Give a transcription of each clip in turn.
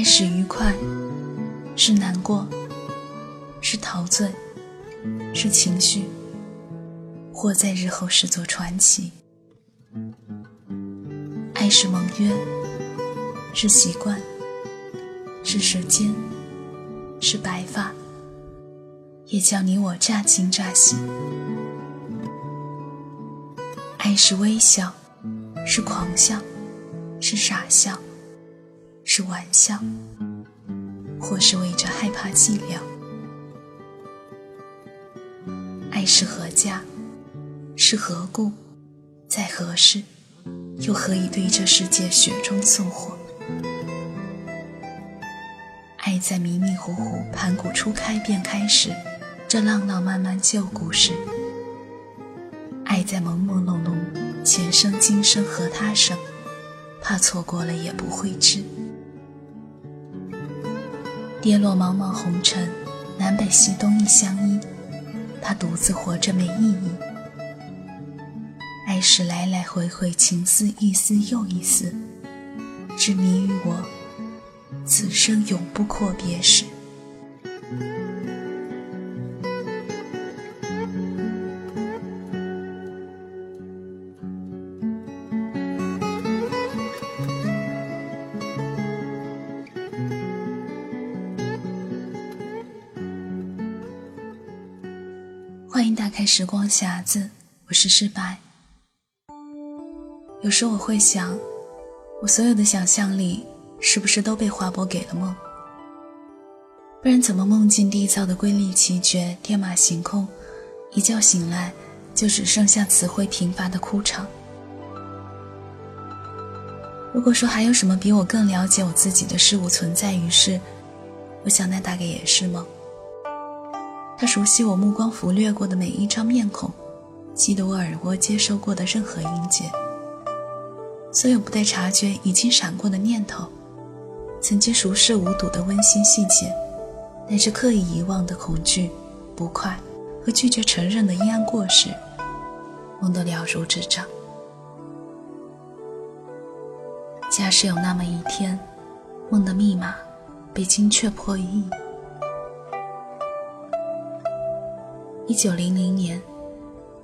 爱是愉快，是难过，是陶醉，是情绪，或在日后视作传奇。爱是盟约，是习惯，是时间，是白发，也叫你我乍惊乍喜。爱是微笑，是狂笑，是傻笑，是玩笑，或是为着害怕寂寥。爱是何家，是何故，在何时，又何以对这世界雪中送火？爱在迷迷糊糊、盘古初开便开始，这浪浪漫漫旧故事。爱在朦朦胧胧，前生今生和他生，怕错过了也不会知。跌落茫茫红尘，南北西东亦相依，他独自活着没意义。爱是来来回回，情丝一丝又一丝，执迷于我，此生永不阔别时。欢迎打开时光匣子，我是诗白。有时我会想，我所有的想象力是不是都被划拨给了梦？不然怎么梦境缔造的瑰丽奇绝、天马行空，一觉醒来就只剩下词汇贫乏的哭场？如果说还有什么比我更了解我自己的事物存在于世，我想那大概也是梦。他熟悉我目光拂掠过的每一张面孔，记得我耳蜗接收过的任何音节，所有不带察觉已经闪过的念头，曾经熟视无睹的温馨细节，乃至刻意遗忘的恐惧、不快和拒绝承认的阴暗过失，梦都了如指掌。假使有那么一天，梦的密码被精确破译。一九零零年，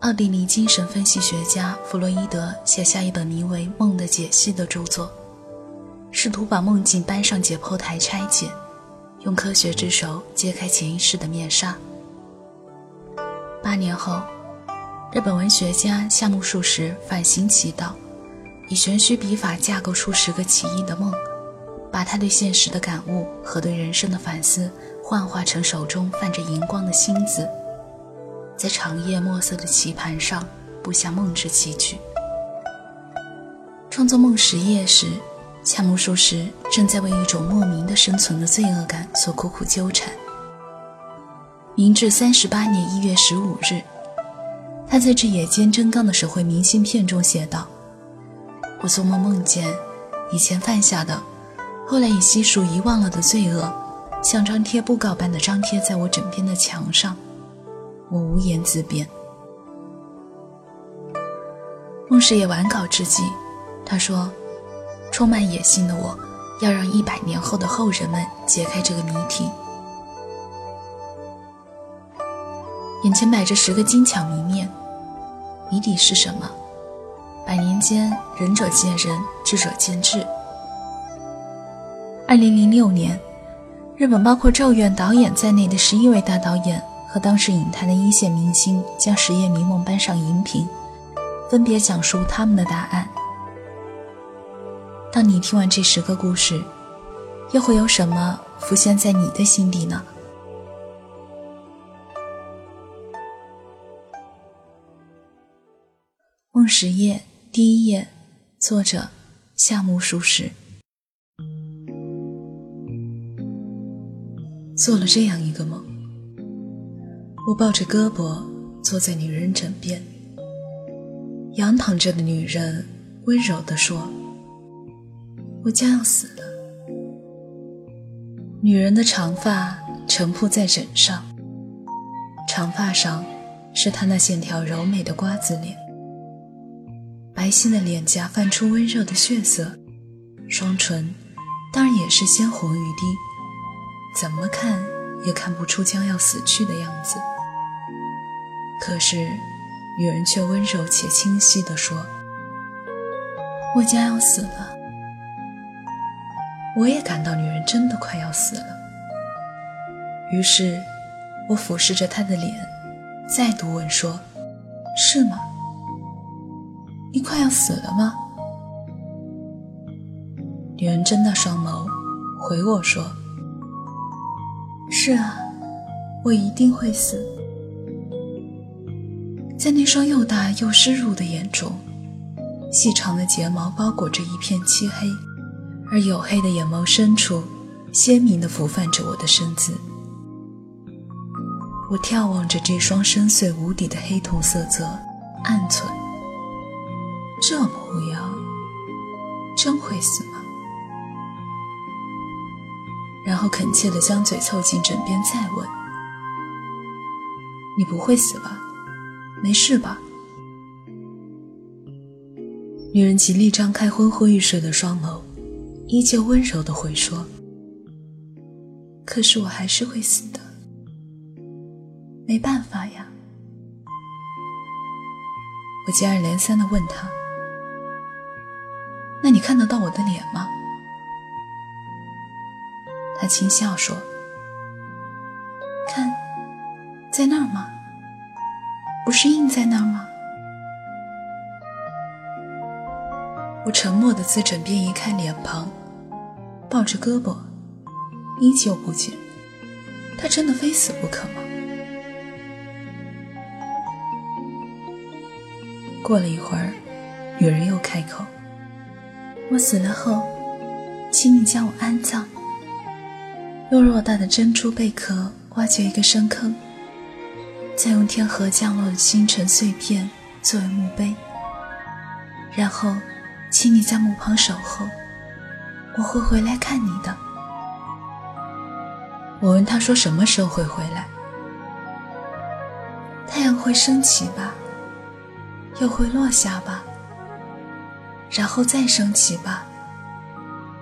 奥地利精神分析学家弗洛伊德写下一本名为《梦的解析》的著作，试图把梦境搬上解剖台拆解，用科学之手揭开潜意识的面纱。八年后，日本文学家夏目漱石反行其道，以玄虚笔法架构出十个奇异的梦，把他对现实的感悟和对人生的反思幻化成手中泛着荧光的星子。在长夜墨色的棋盘上布下梦之棋局。创作《梦十夜》时，夏目漱石正在为一种莫名的生存的罪恶感所苦苦纠缠。明治三十八年一月十五日，他在这野间真刚的手绘明信片中写道：“我做梦梦见以前犯下的，后来已悉数遗忘了的罪恶，像张贴布告般的张贴在我枕边的墙上。”我无言自辩。孟师爷完稿之际，他说：“充满野心的我，要让一百年后的后人们解开这个谜题。眼前摆着十个精巧谜面，谜底是什么？百年间，仁者见仁，智者见智。”二零零六年，日本包括《咒怨》导演在内的十一位大导演。和当时影坛的一线明星将《十夜迷梦》搬上荧屏，分别讲述他们的答案。当你听完这十个故事，又会有什么浮现在你的心底呢？《梦十夜》第一页，作者夏目漱石。做了这样一个梦。我抱着胳膊坐在女人枕边，仰躺着的女人温柔地说：“我将要死了。”女人的长发沉铺在枕上，长发上是她那线条柔美的瓜子脸，白皙的脸颊泛出温热的血色，双唇当然也是鲜红欲滴，怎么看也看不出将要死去的样子。可是，女人却温柔且清晰地说：“我将要死了。”我也感到女人真的快要死了。于是，我俯视着她的脸，再度问说：“是吗？你快要死了吗？”女人睁大双眸，回我说：“是啊，我一定会死。”在那双又大又湿漉的眼中，细长的睫毛包裹着一片漆黑，而黝黑的眼眸深处，鲜明地浮泛着我的身姿。我眺望着这双深邃无底的黑瞳色泽，暗忖：这模样，真会死吗？然后恳切地将嘴凑近枕边，再问：“你不会死吧？没事吧？”女人极力张开昏昏欲睡的双眸，依旧温柔地回说：“可是我还是会死的，没办法呀。”我接二连三地问她：“那你看得到我的脸吗？”他轻笑说：“看，在那儿吗？不是印在那儿吗？”我沉默的自枕边移开脸庞，抱着胳膊，依旧不见。他真的非死不可吗？过了一会儿，女人又开口：“我死了后，请你将我安葬。”用偌大的珍珠贝壳挖掘一个深坑，再用天河降落的星辰碎片作为墓碑，然后，请你在墓旁守候，我会回来看你的。我问他说：“什么时候会回来？”太阳会升起吧，又会落下吧，然后再升起吧，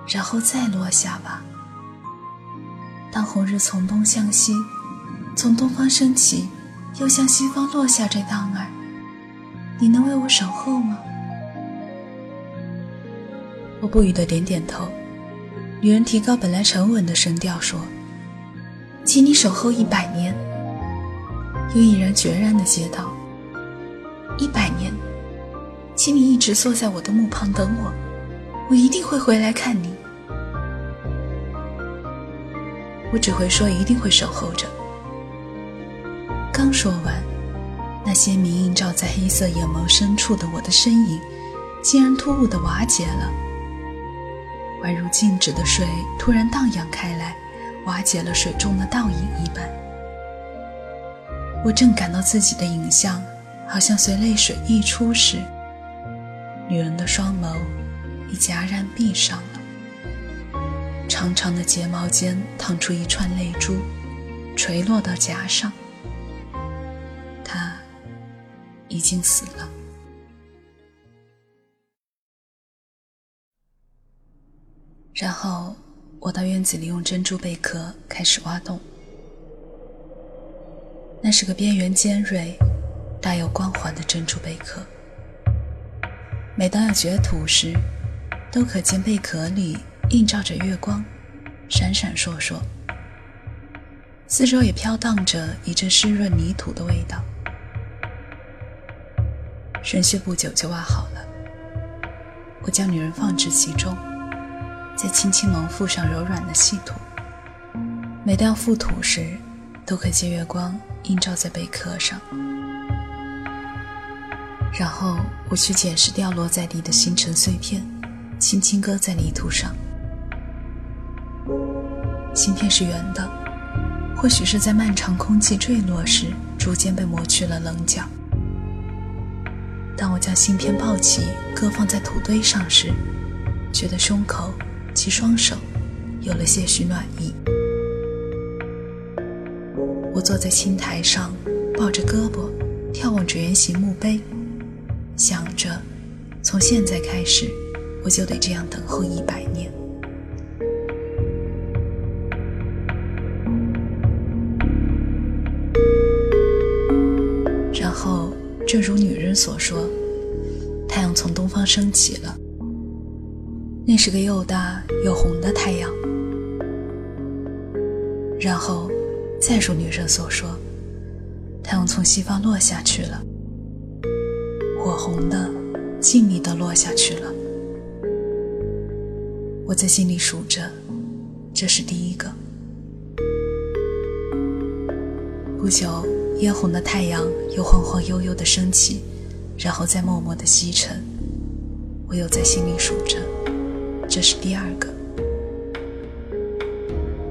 然后再落下吧。当红日从东向西，从东方升起，又向西方落下这当儿，你能为我守候吗？我不语的点点头。女人提高本来沉稳的声调说：“请你守候一百年。”又毅然决然的接道：“一百年，请你一直坐在我的墓旁等我，我一定会回来看你。”我只会说一定会守候着。刚说完，那鲜明映照在黑色眼眸深处的我的身影，竟然突兀的瓦解了，宛如静止的水突然荡漾开来，瓦解了水中的倒影一般。我正感到自己的影像好像随泪水溢出时，女人的双眸已戛然闭上了。长长的睫毛间淌出一串泪珠，垂落到颊上。已经死了。然后我到院子里用珍珠贝壳开始挖洞。那是个边缘尖锐、带有光环的珍珠贝壳。每当要掘土时，都可见贝壳里。映照着月光，闪闪烁烁，四周也飘荡着一阵湿润泥土的味道。神穴不久就挖好了，我将女人放置其中，再轻轻蒙覆上柔软的细土。每当覆土时，都可借月光映照在贝壳上。然后我去捡拾掉落在地的星辰碎片，轻轻搁在泥土上。芯片是圆的，或许是在漫长空气坠落时逐渐被磨去了棱角。当我将芯片抱起，搁放在土堆上时，觉得胸口及双手有了些许暖意。我坐在青苔上，抱着胳膊，眺望着圆形墓碑，想着，从现在开始，我就得这样等候一百年。正如女人所说，太阳从东方升起了。那是个又大又红的太阳。然后，再如女人所说，太阳从西方落下去了，火红的、静谧的落下去了。我在心里数着，这是第一个。不久，嫣红的太阳又晃晃悠悠地升起，然后再默默地西沉。我又在心里数着，这是第二个。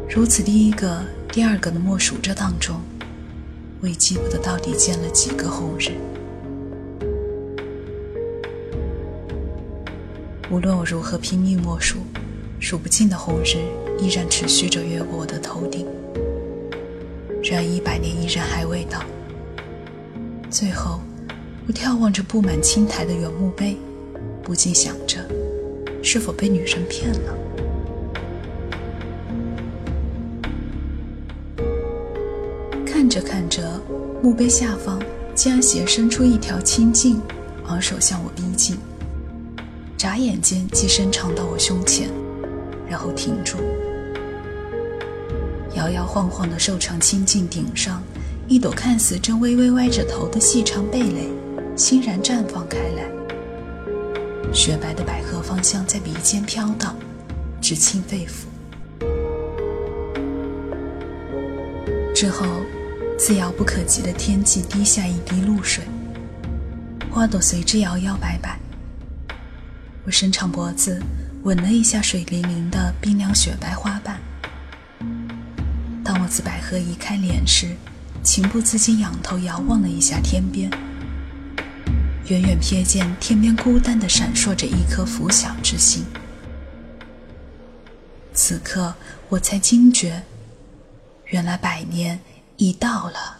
如此，第一个、第二个的默数着当中，我已记不得到底见了几个红日。无论我如何拼命默数。数不尽的红日依然持续着越过我的头顶，然而一百年依然还未到。最后，我眺望着布满青苔的原墓碑，不禁想着：是否被女神骗了？看着看着，墓碑下方竟然斜伸出一条青茎，昂首向我逼近，眨眼间即伸长到我胸前。然后停住，摇摇晃晃的瘦长青茎顶上，一朵看似正微微歪着头的细长蓓蕾，欣然绽放开来。雪白的百合芳香在鼻尖飘荡，直沁肺腑。之后，自遥不可及的天际滴下一滴露水，花朵随之摇摇摆摆。我伸长脖子。吻了一下水灵灵的冰凉雪白花瓣。自百合移开脸时，情不自禁仰头遥望了一下天边，远远瞥见天边孤单的闪烁着一颗拂晓之星。此刻我才惊觉，原来百年已到了。